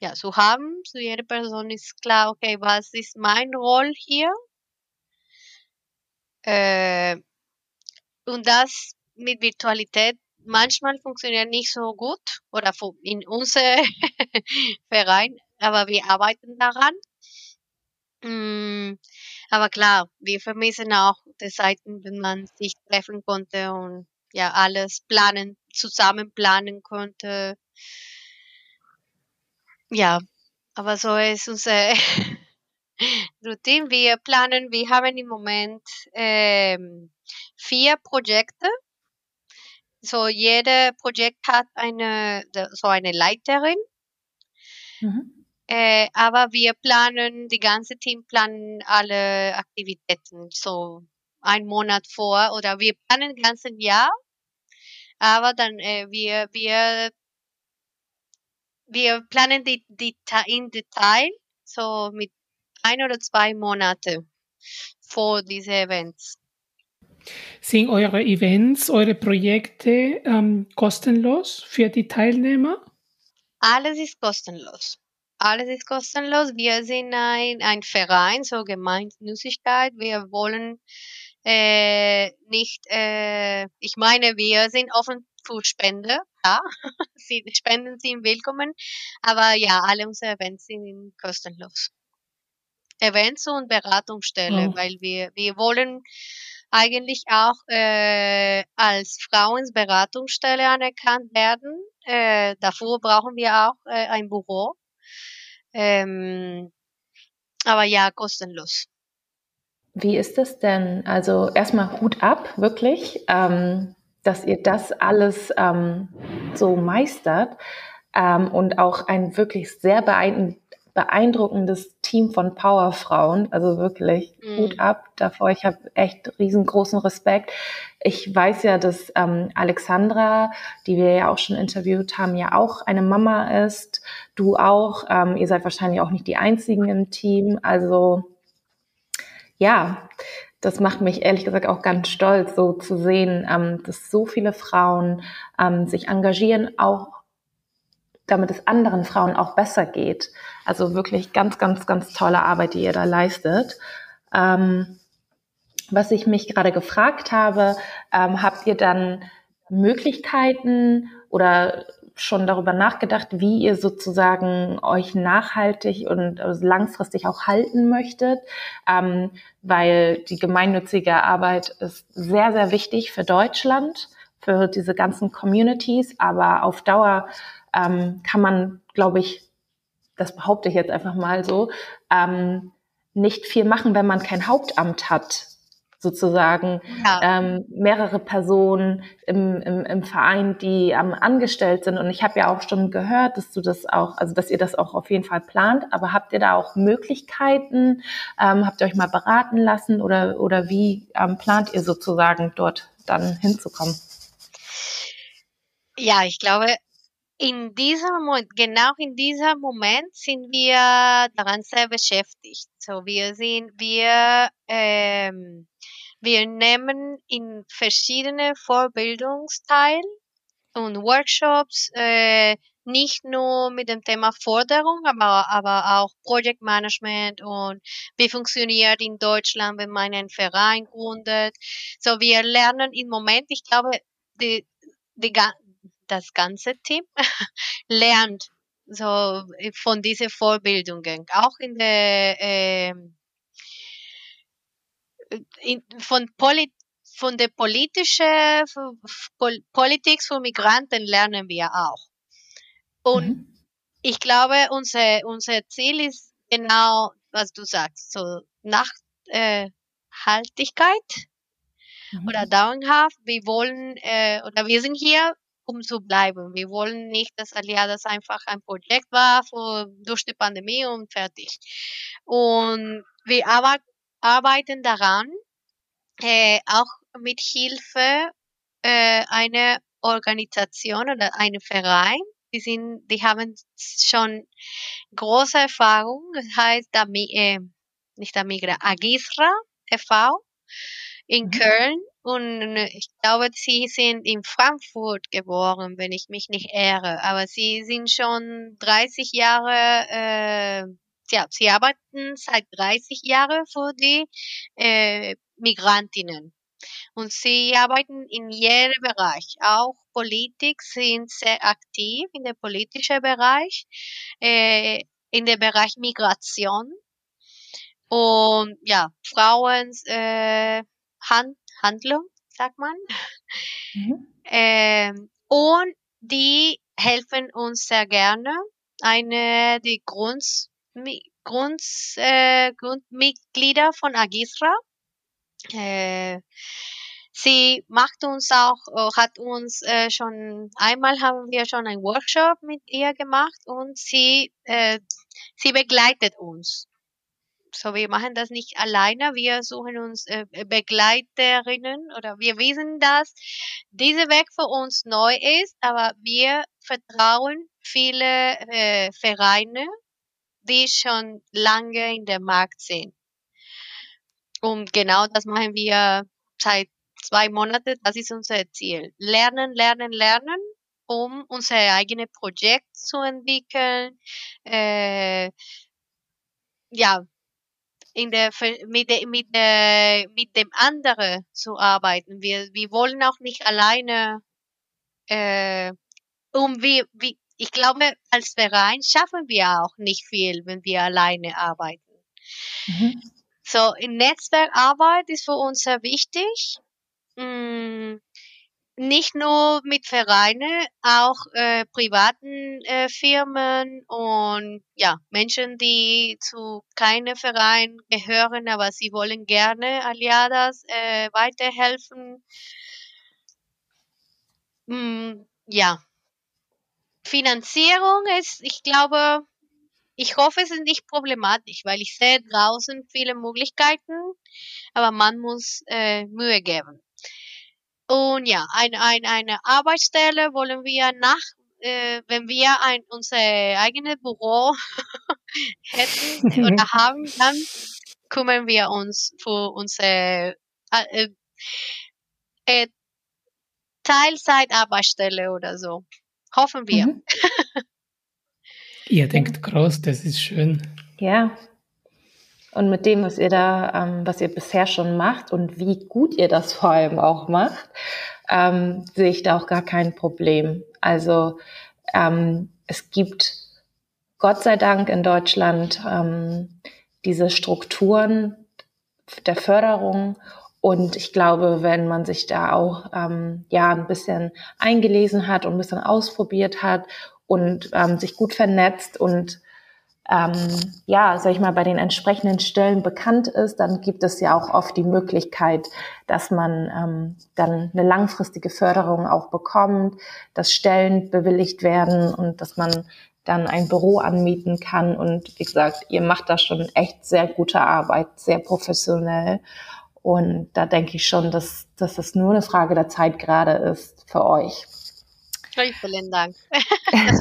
ja, zu haben. Zu jeder Person ist klar, okay, was ist mein Roll hier? Äh, und das mit Virtualität manchmal funktioniert nicht so gut oder in unserem Verein, aber wir arbeiten daran. Mm, aber klar, wir vermissen auch die Zeiten, wenn man sich treffen konnte und ja alles planen, zusammen planen konnte. Ja, aber so ist unsere Routine. Wir planen, wir haben im Moment ähm, vier Projekte. So jede Projekt hat eine so eine Leiterin. Mhm. Äh, aber wir planen, die ganze Team planen alle Aktivitäten so ein Monat vor oder wir planen das ganze Jahr, aber dann äh, wir wir wir planen die, die in Detail so mit ein oder zwei Monate vor diese Events. Sind eure Events, eure Projekte ähm, kostenlos für die Teilnehmer? Alles ist kostenlos. Alles ist kostenlos. Wir sind ein, ein Verein, so Gemeinnützigkeit. Wir wollen äh, nicht, äh, ich meine, wir sind offen für Spende, ja. Sie, Spenden sind willkommen, aber ja, alle unsere Events sind kostenlos. Events und Beratungsstelle, oh. weil wir, wir wollen eigentlich auch äh, als Frauensberatungsstelle anerkannt werden. Äh, dafür brauchen wir auch äh, ein Büro. Ähm, aber ja, kostenlos. Wie ist es denn? Also erstmal Hut ab, wirklich, ähm, dass ihr das alles ähm, so meistert ähm, und auch ein wirklich sehr beeindruckendes Team von Powerfrauen. Also wirklich mhm. Ab davor. Ich habe echt riesengroßen Respekt. Ich weiß ja, dass ähm, Alexandra, die wir ja auch schon interviewt haben, ja auch eine Mama ist. Du auch. Ähm, ihr seid wahrscheinlich auch nicht die einzigen im Team. Also ja, das macht mich ehrlich gesagt auch ganz stolz, so zu sehen, ähm, dass so viele Frauen ähm, sich engagieren, auch damit es anderen Frauen auch besser geht. Also wirklich ganz, ganz, ganz tolle Arbeit, die ihr da leistet. Ähm, was ich mich gerade gefragt habe, ähm, habt ihr dann Möglichkeiten oder schon darüber nachgedacht, wie ihr sozusagen euch nachhaltig und langfristig auch halten möchtet, ähm, weil die gemeinnützige Arbeit ist sehr, sehr wichtig für Deutschland, für diese ganzen Communities, aber auf Dauer ähm, kann man, glaube ich, das behaupte ich jetzt einfach mal so, ähm, nicht viel machen, wenn man kein Hauptamt hat, sozusagen ja. ähm, mehrere Personen im, im, im Verein, die ähm, angestellt sind. Und ich habe ja auch schon gehört, dass du das auch, also dass ihr das auch auf jeden Fall plant. Aber habt ihr da auch Möglichkeiten? Ähm, habt ihr euch mal beraten lassen oder oder wie ähm, plant ihr sozusagen dort dann hinzukommen? Ja, ich glaube, in diesem Moment, genau in diesem Moment sind wir daran sehr beschäftigt. So, wir sind, wir, ähm, wir nehmen in verschiedene Vorbildungsteil und Workshops, äh, nicht nur mit dem Thema Forderung, aber, aber auch Projektmanagement und wie funktioniert in Deutschland, wenn man einen Verein gründet. So, wir lernen im Moment, ich glaube, die, die, das ganze Team lernt so äh, von diesen Vorbildungen, auch in der äh, in, von Polit von der politischen Politik für Migranten lernen wir auch. Und mhm. ich glaube, unser, unser Ziel ist genau, was du sagst, so Nachhaltigkeit äh, mhm. oder dauerhaft. Wir wollen, äh, oder wir sind hier, um zu bleiben. Wir wollen nicht, dass Aliadas einfach ein Projekt war für, durch die Pandemie und fertig. Und wir arbeiten daran, äh, auch mit Hilfe äh, einer Organisation oder einem Verein. Die sind, die haben schon große Erfahrung. Das heißt, äh, nicht Amigra, Agisra e.V. in mhm. Köln und ich glaube, sie sind in Frankfurt geboren, wenn ich mich nicht irre. Aber sie sind schon 30 Jahre, äh, ja, sie arbeiten seit 30 Jahren für die äh, Migrantinnen. Und sie arbeiten in jedem Bereich. Auch Politik sind sehr aktiv in dem politischen Bereich, äh, in dem Bereich Migration. Und ja, Frauen äh, Hand, Handlung, sagt man. Mhm. Ähm, und die helfen uns sehr gerne. Eine die Grunds, Grunds, äh, Grundmitglieder von Agisra. Äh, sie macht uns auch, äh, hat uns äh, schon einmal haben wir schon einen Workshop mit ihr gemacht und sie, äh, sie begleitet uns so, wir machen das nicht alleine. Wir suchen uns äh, Begleiterinnen oder wir wissen, dass dieser Weg für uns neu ist, aber wir vertrauen viele äh, Vereine, die schon lange in der Markt sind. Und genau das machen wir seit zwei Monaten. Das ist unser Ziel. Lernen, lernen, lernen, um unser eigenes Projekt zu entwickeln. Äh, ja, in der, mit, der, mit, der, mit dem anderen zu arbeiten. Wir, wir wollen auch nicht alleine, äh, um wie, wie, ich glaube, als Verein schaffen wir auch nicht viel, wenn wir alleine arbeiten. Mhm. So, in Netzwerkarbeit ist für uns sehr wichtig. Mm, nicht nur mit Vereinen, auch äh, privaten äh, Firmen und ja, Menschen, die zu keinem Verein gehören, aber sie wollen gerne Aliadas äh, weiterhelfen. Mm, ja, Finanzierung ist, ich glaube, ich hoffe, es ist nicht problematisch, weil ich sehe draußen viele Möglichkeiten, aber man muss äh, Mühe geben. Und ja, ein, ein, eine Arbeitsstelle wollen wir nach, äh, wenn wir ein, unser eigenes Büro hätten oder haben, dann kümmern wir uns für unsere äh, äh, Teilzeitarbeitsstelle oder so. Hoffen wir. Mhm. Ihr denkt groß, das ist schön. Ja. Und mit dem, was ihr da, ähm, was ihr bisher schon macht und wie gut ihr das vor allem auch macht, ähm, sehe ich da auch gar kein Problem. Also ähm, es gibt Gott sei Dank in Deutschland ähm, diese Strukturen der Förderung und ich glaube, wenn man sich da auch ähm, ja ein bisschen eingelesen hat und ein bisschen ausprobiert hat und ähm, sich gut vernetzt und ähm, ja, sag ich mal, bei den entsprechenden Stellen bekannt ist, dann gibt es ja auch oft die Möglichkeit, dass man ähm, dann eine langfristige Förderung auch bekommt, dass Stellen bewilligt werden und dass man dann ein Büro anmieten kann. Und wie gesagt, ihr macht da schon echt sehr gute Arbeit, sehr professionell. Und da denke ich schon, dass, dass es nur eine Frage der Zeit gerade ist für euch. Vielen Dank. das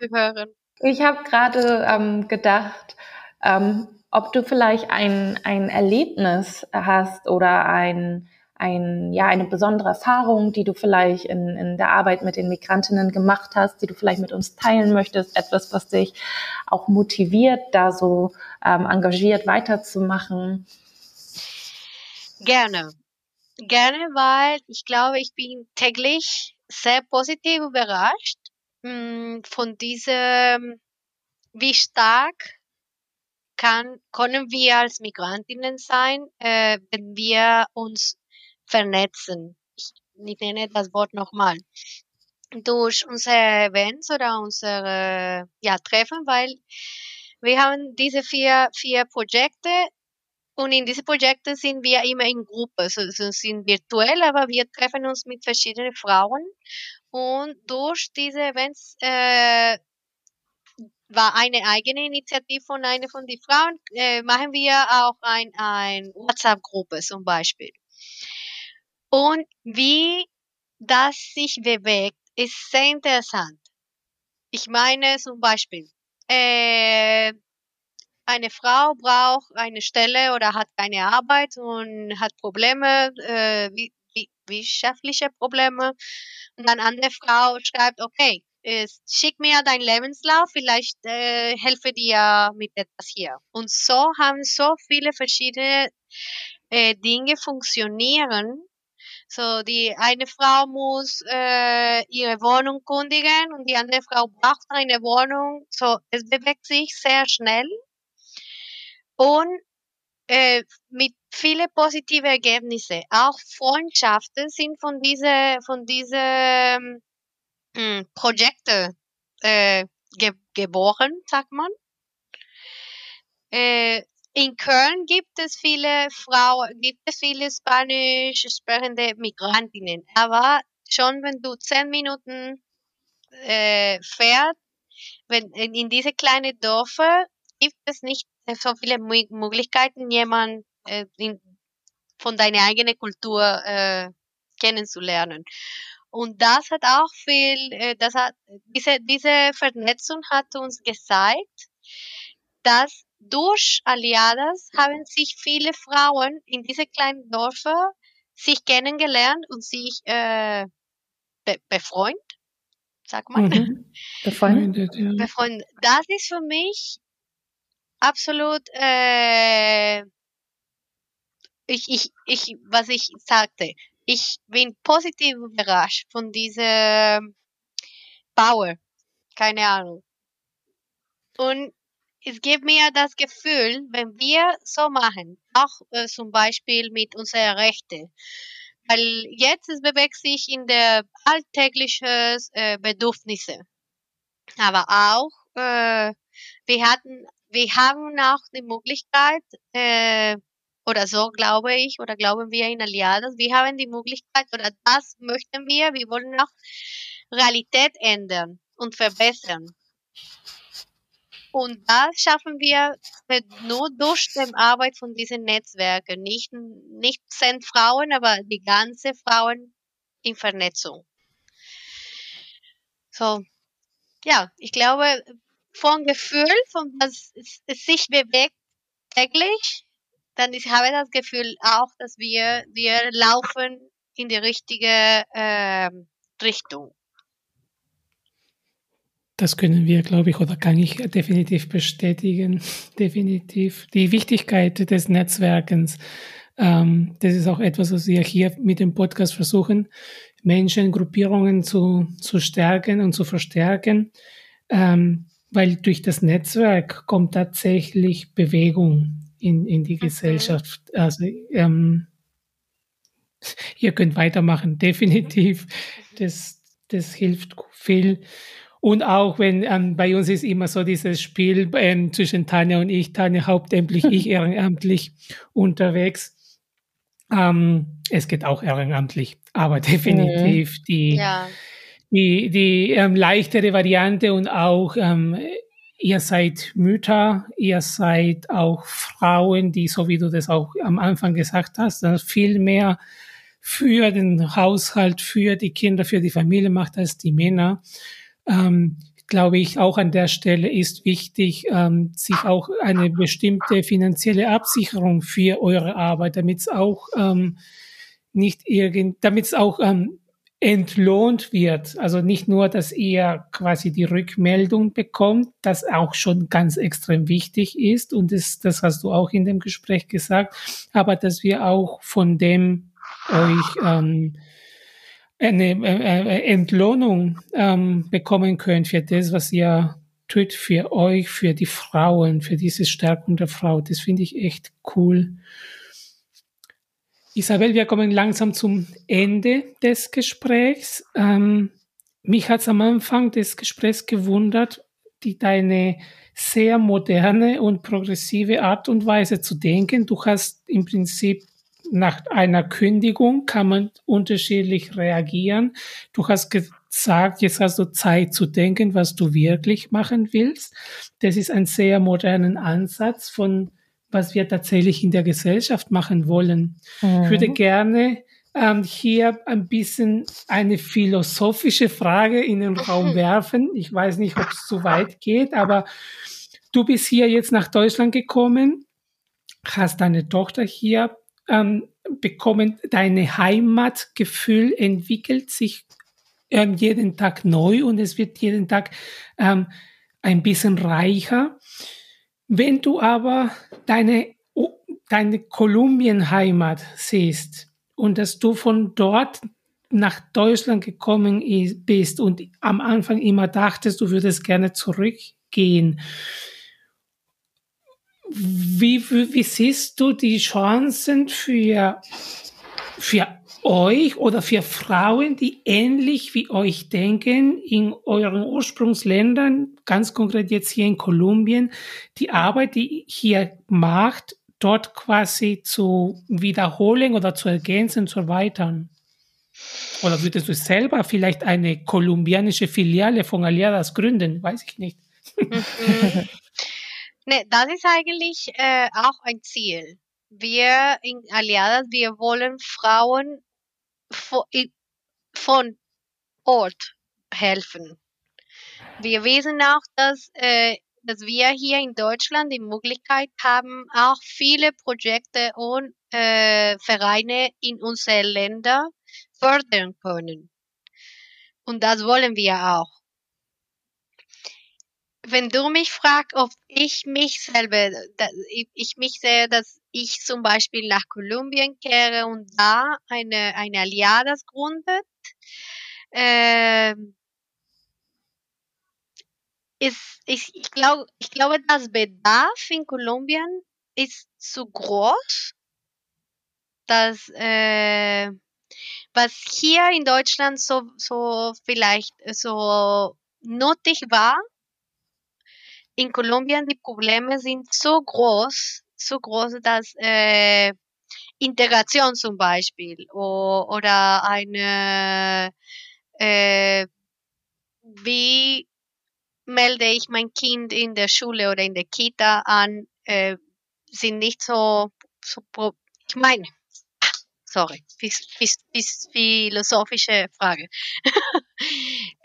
zu hören. Ich habe gerade ähm, gedacht, ähm, ob du vielleicht ein, ein Erlebnis hast oder ein, ein, ja, eine besondere Erfahrung, die du vielleicht in, in der Arbeit mit den Migrantinnen gemacht hast, die du vielleicht mit uns teilen möchtest, etwas, was dich auch motiviert, da so ähm, engagiert weiterzumachen. Gerne. Gerne, weil ich glaube, ich bin täglich sehr positiv überrascht mh, von diesem, wie stark kann, können wir als Migrantinnen sein, äh, wenn wir uns vernetzen. Ich, ich nenne das Wort nochmal. Durch unsere Events oder unsere ja, Treffen, weil wir haben diese vier, vier Projekte und in diese Projekte sind wir immer in Gruppe, also sind virtuell, aber wir treffen uns mit verschiedenen Frauen. Und durch diese Events äh, war eine eigene Initiative von einer von den Frauen, äh, machen wir auch ein, ein WhatsApp-Gruppe zum Beispiel. Und wie das sich bewegt, ist sehr interessant. Ich meine zum Beispiel, äh, eine Frau braucht eine Stelle oder hat keine Arbeit und hat Probleme, äh, wie, wirtschaftliche Probleme. Und dann andere Frau schreibt, okay, schick mir deinen Lebenslauf, vielleicht äh, helfe dir mit etwas hier. Und so haben so viele verschiedene äh, Dinge funktionieren. So, die eine Frau muss äh, ihre Wohnung kundigen und die andere Frau braucht eine Wohnung. So, es bewegt sich sehr schnell und äh, mit viele positive Ergebnisse. Auch Freundschaften sind von diese von diese ähm, hm, Projekte äh, ge geboren, sagt man. Äh, in Köln gibt es viele Frauen, gibt es viele spanisch sprechende Migrantinnen. Aber schon wenn du zehn Minuten äh, fährst, wenn in, in diese kleinen Dörfer gibt es nicht so viele Möglichkeiten, jemand äh, in, von deiner eigenen Kultur äh, kennenzulernen. Und das hat auch viel, äh, das hat, diese, diese Vernetzung hat uns gezeigt, dass durch Aliadas haben sich viele Frauen in diese kleinen Dörfer sich kennengelernt und sich äh, be befreundet, sag mal. Mhm. Befreundet, ja. Befreundet. Das ist für mich absolut, äh, ich, ich, ich, was ich sagte, ich bin positiv überrascht von dieser Power. Keine Ahnung. Und es gibt mir das Gefühl, wenn wir so machen, auch äh, zum Beispiel mit unseren Rechten, weil jetzt es bewegt sich in der alltäglichen äh, Bedürfnisse, aber auch äh, wir hatten wir haben auch die Möglichkeit, äh, oder so glaube ich, oder glauben wir in Aliados, wir haben die Möglichkeit, oder das möchten wir, wir wollen auch Realität ändern und verbessern. Und das schaffen wir nur durch die Arbeit von diesen Netzwerken. Nicht, nicht zehn Frauen, aber die ganze Frauen in Vernetzung. So, ja, ich glaube, vom Gefühl, von was es sich bewegt täglich, dann ich habe das Gefühl auch, dass wir, wir laufen in die richtige äh, Richtung. Das können wir, glaube ich, oder kann ich definitiv bestätigen. Definitiv. Die Wichtigkeit des Netzwerkens. Ähm, das ist auch etwas, was wir hier mit dem Podcast versuchen, Menschen, Gruppierungen zu, zu stärken und zu verstärken. Ähm, weil durch das Netzwerk kommt tatsächlich Bewegung in, in die mhm. Gesellschaft. Also ähm, ihr könnt weitermachen, definitiv. Das, das hilft viel. Und auch wenn ähm, bei uns ist immer so dieses Spiel ähm, zwischen Tanja und ich, Tanja hauptamtlich, ich ehrenamtlich unterwegs. Ähm, es geht auch ehrenamtlich, aber definitiv mhm. die, ja. die, die ähm, leichtere Variante und auch ähm, ihr seid Mütter, ihr seid auch Frauen, die, so wie du das auch am Anfang gesagt hast, viel mehr für den Haushalt, für die Kinder, für die Familie macht als die Männer. Ähm, glaube ich, auch an der Stelle ist wichtig, ähm, sich auch eine bestimmte finanzielle Absicherung für eure Arbeit, damit es auch ähm, nicht irgend, damit es auch ähm, entlohnt wird. Also nicht nur, dass ihr quasi die Rückmeldung bekommt, das auch schon ganz extrem wichtig ist und das, das hast du auch in dem Gespräch gesagt, aber dass wir auch von dem euch ähm, eine äh, äh, Entlohnung ähm, bekommen könnt für das, was ihr tut für euch, für die Frauen, für diese Stärkung der Frau. Das finde ich echt cool. Isabel, wir kommen langsam zum Ende des Gesprächs. Ähm, mich hat es am Anfang des Gesprächs gewundert, die deine sehr moderne und progressive Art und Weise zu denken. Du hast im Prinzip nach einer Kündigung kann man unterschiedlich reagieren. Du hast gesagt, jetzt hast du Zeit zu denken, was du wirklich machen willst. Das ist ein sehr modernen Ansatz von was wir tatsächlich in der Gesellschaft machen wollen. Mhm. Ich würde mhm. gerne ähm, hier ein bisschen eine philosophische Frage in den Raum werfen. Ich weiß nicht, ob es zu weit geht, aber du bist hier jetzt nach Deutschland gekommen, hast deine Tochter hier ähm, bekommen, deine Heimatgefühl entwickelt sich ähm, jeden Tag neu und es wird jeden Tag ähm, ein bisschen reicher. Wenn du aber deine, deine Kolumbien-Heimat siehst und dass du von dort nach Deutschland gekommen bist und am Anfang immer dachtest, du würdest gerne zurückgehen, wie, wie, wie siehst du die Chancen für, für euch oder für Frauen, die ähnlich wie euch denken, in euren Ursprungsländern, ganz konkret jetzt hier in Kolumbien, die Arbeit, die hier macht, dort quasi zu wiederholen oder zu ergänzen, zu erweitern? Oder würdest du selber vielleicht eine kolumbianische Filiale von Aliadas gründen? Weiß ich nicht. Mhm. Ne, das ist eigentlich äh, auch ein Ziel. Wir in Aliadas, wir wollen Frauen von Ort helfen. Wir wissen auch, dass, äh, dass wir hier in Deutschland die Möglichkeit haben, auch viele Projekte und äh, Vereine in unsere Länder fördern können. Und das wollen wir auch wenn du mich fragst, ob ich mich selber, ich mich sehe, dass ich zum Beispiel nach Kolumbien kehre und da eine, eine Aliadas gründet, äh, ist, ich, ich glaube, ich glaube, das Bedarf in Kolumbien ist zu groß, dass, äh, was hier in Deutschland so, so vielleicht so nötig war, in Kolumbien die Probleme sind so groß, so groß, dass äh, Integration zum Beispiel o, oder eine äh, wie melde ich mein Kind in der Schule oder in der Kita an, äh, sind nicht so, so ich meine, sorry, philosophische Frage.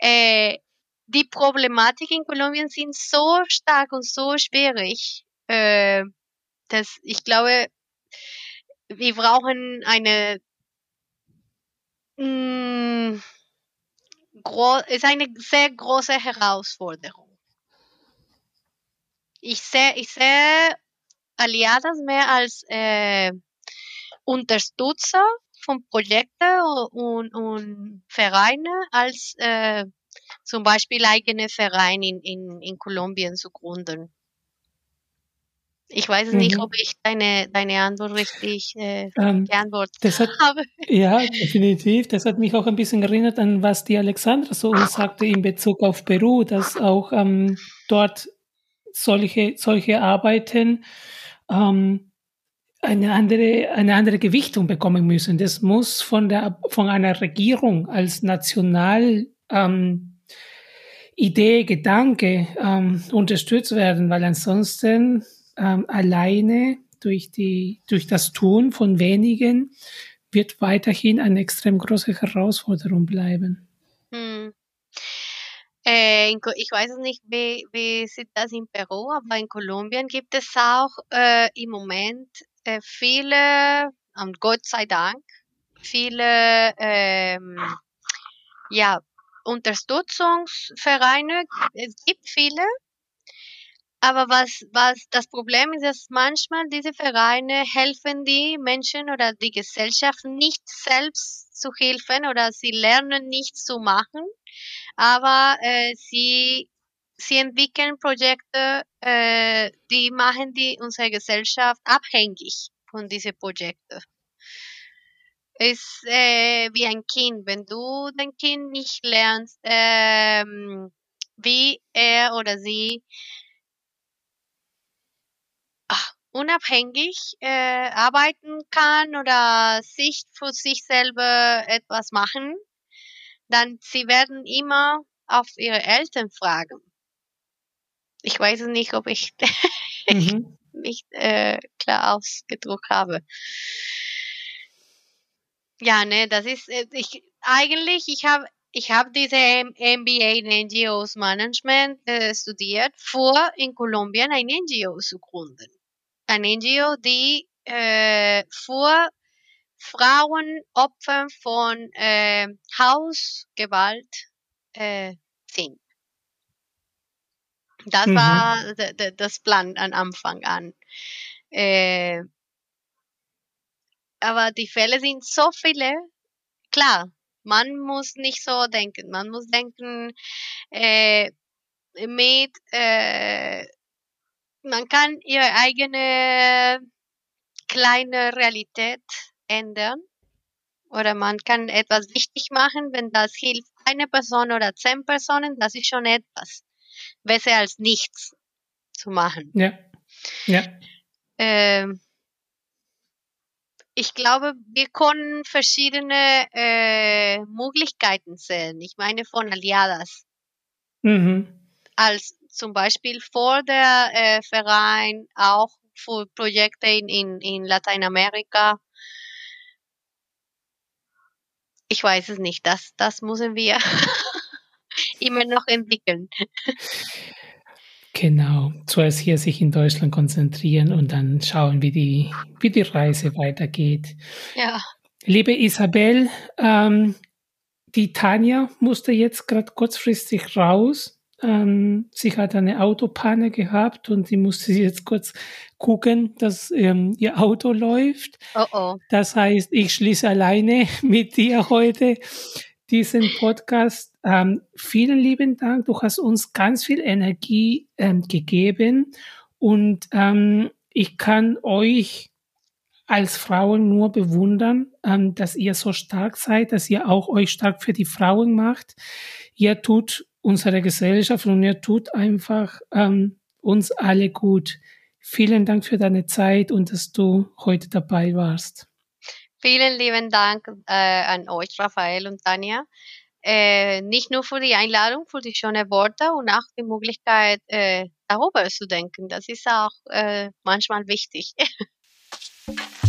äh, die Problematik in Kolumbien sind so stark und so schwierig, äh, dass ich glaube, wir brauchen eine mm, ist eine sehr große Herausforderung. Ich sehe, ich sehe Aliadas mehr als äh, Unterstützer von Projekten und, und Vereine als äh, zum Beispiel eigene Vereine in, in, in Kolumbien zu gründen. Ich weiß mhm. nicht, ob ich deine, deine Antwort richtig äh, ähm, beantwortet hat, habe. Ja, definitiv. Das hat mich auch ein bisschen erinnert an, was die Alexandra so uns sagte in Bezug auf Peru, dass auch ähm, dort solche, solche Arbeiten ähm, eine andere, eine andere Gewichtung bekommen müssen. Das muss von der, von einer Regierung als national, ähm, Idee, Gedanke ähm, unterstützt werden, weil ansonsten ähm, alleine durch, die, durch das Tun von wenigen wird weiterhin eine extrem große Herausforderung bleiben. Hm. Äh, ich weiß nicht, wie, wie sieht das in Peru, aber in Kolumbien gibt es auch äh, im Moment äh, viele, und Gott sei Dank, viele ähm, ja, Unterstützungsvereine. Es gibt viele, aber was, was das Problem ist, dass manchmal diese Vereine helfen die Menschen oder die Gesellschaft nicht selbst zu helfen oder sie lernen nichts zu machen, aber äh, sie, sie entwickeln Projekte, äh, die machen die unsere Gesellschaft abhängig von diesen Projekten. Ist äh, wie ein Kind. Wenn du dein Kind nicht lernst, ähm, wie er oder sie unabhängig äh, arbeiten kann oder sich für sich selber etwas machen, dann sie werden immer auf ihre Eltern fragen. Ich weiß nicht, ob ich mhm. nicht äh, klar ausgedruckt habe. Ja, ne, das ist äh, ich eigentlich ich habe ich habe diese MBA in NGOs Management äh, studiert, vor in Kolumbien ein NGO zu gründen ein NGO, die äh, für Frauen Opfer von äh, Hausgewalt äh, sind. Das mhm. war das Plan an Anfang an. Äh, aber die Fälle sind so viele. Klar, man muss nicht so denken. Man muss denken äh, mit äh, man kann ihre eigene kleine Realität ändern oder man kann etwas wichtig machen, wenn das hilft eine Person oder zehn Personen, das ist schon etwas. Besser als nichts zu machen. Ja. Ja. Ähm, ich glaube, wir können verschiedene äh, Möglichkeiten sehen. Ich meine von Aliadas. Mhm. Als zum Beispiel vor der äh, Verein auch für Projekte in, in, in Lateinamerika. Ich weiß es nicht, das, das müssen wir immer noch entwickeln. Genau, zuerst hier sich in Deutschland konzentrieren und dann schauen, wie die, wie die Reise weitergeht. Ja. Liebe Isabel, ähm, die Tanja musste jetzt gerade kurzfristig raus. Ähm, sie hat eine Autopanne gehabt und sie musste jetzt kurz gucken, dass ähm, ihr Auto läuft. Oh oh. Das heißt, ich schließe alleine mit dir heute diesen Podcast. Ähm, vielen lieben Dank. Du hast uns ganz viel Energie ähm, gegeben und ähm, ich kann euch als Frauen nur bewundern, ähm, dass ihr so stark seid, dass ihr auch euch stark für die Frauen macht. Ihr tut unserer Gesellschaft und er tut einfach ähm, uns alle gut. Vielen Dank für deine Zeit und dass du heute dabei warst. Vielen lieben Dank äh, an euch, Raphael und Tanja. Äh, nicht nur für die Einladung, für die schönen Worte und auch die Möglichkeit, äh, darüber zu denken. Das ist auch äh, manchmal wichtig.